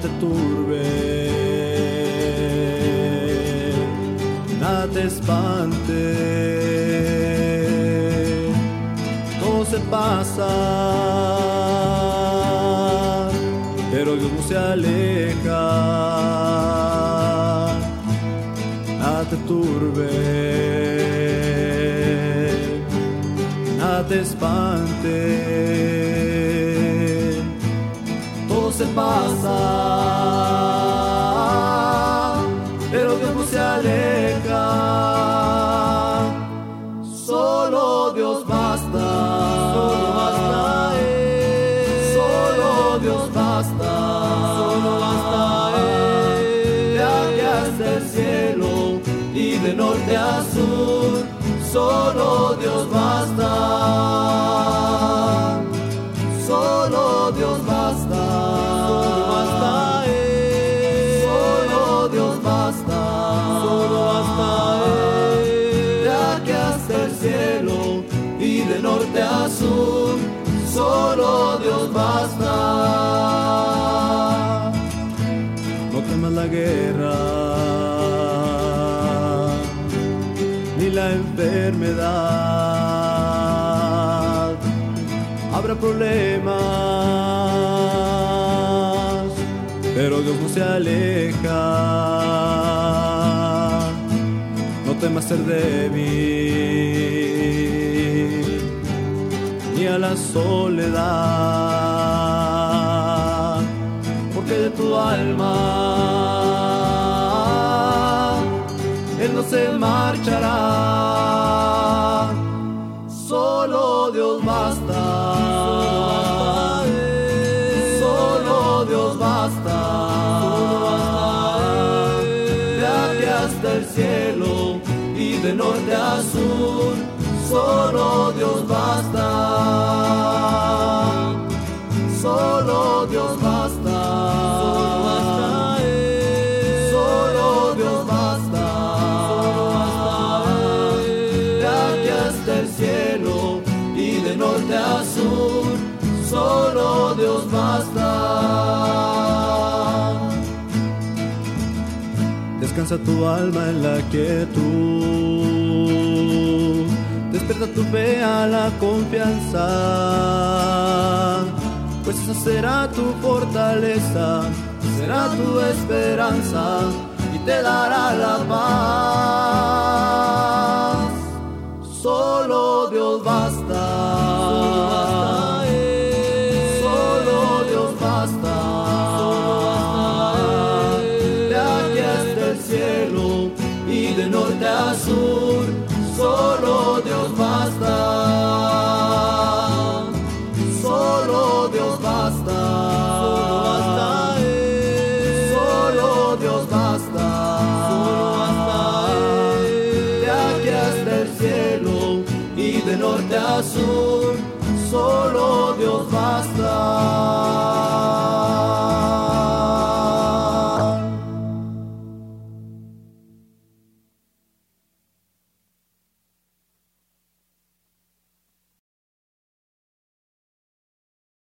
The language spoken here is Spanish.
te turbe, nada te espante, todo se pasa, pero Dios no se aleja, nada te turbe, nada te espante se pasa, pero no se aleja. Solo Dios basta, solo basta Él. Solo Dios basta, solo basta Él. De aquí hasta el cielo y de norte a sur, solo solo Dios basta. No temas la guerra, ni la enfermedad. Habrá problemas, pero Dios no se aleja. No temas ser débil a la soledad, porque de tu alma Él no se marchará, solo Dios basta, solo Dios basta, de aquí hasta el cielo y de norte a sur solo Dios basta, de norte a sur, solo Dios basta. Descansa tu alma en la quietud Despierta tu fe a la confianza, pues esa será tu fortaleza, será tu esperanza y te dará la paz. Solo Dios basta. de norte a sur, solo Dios basta.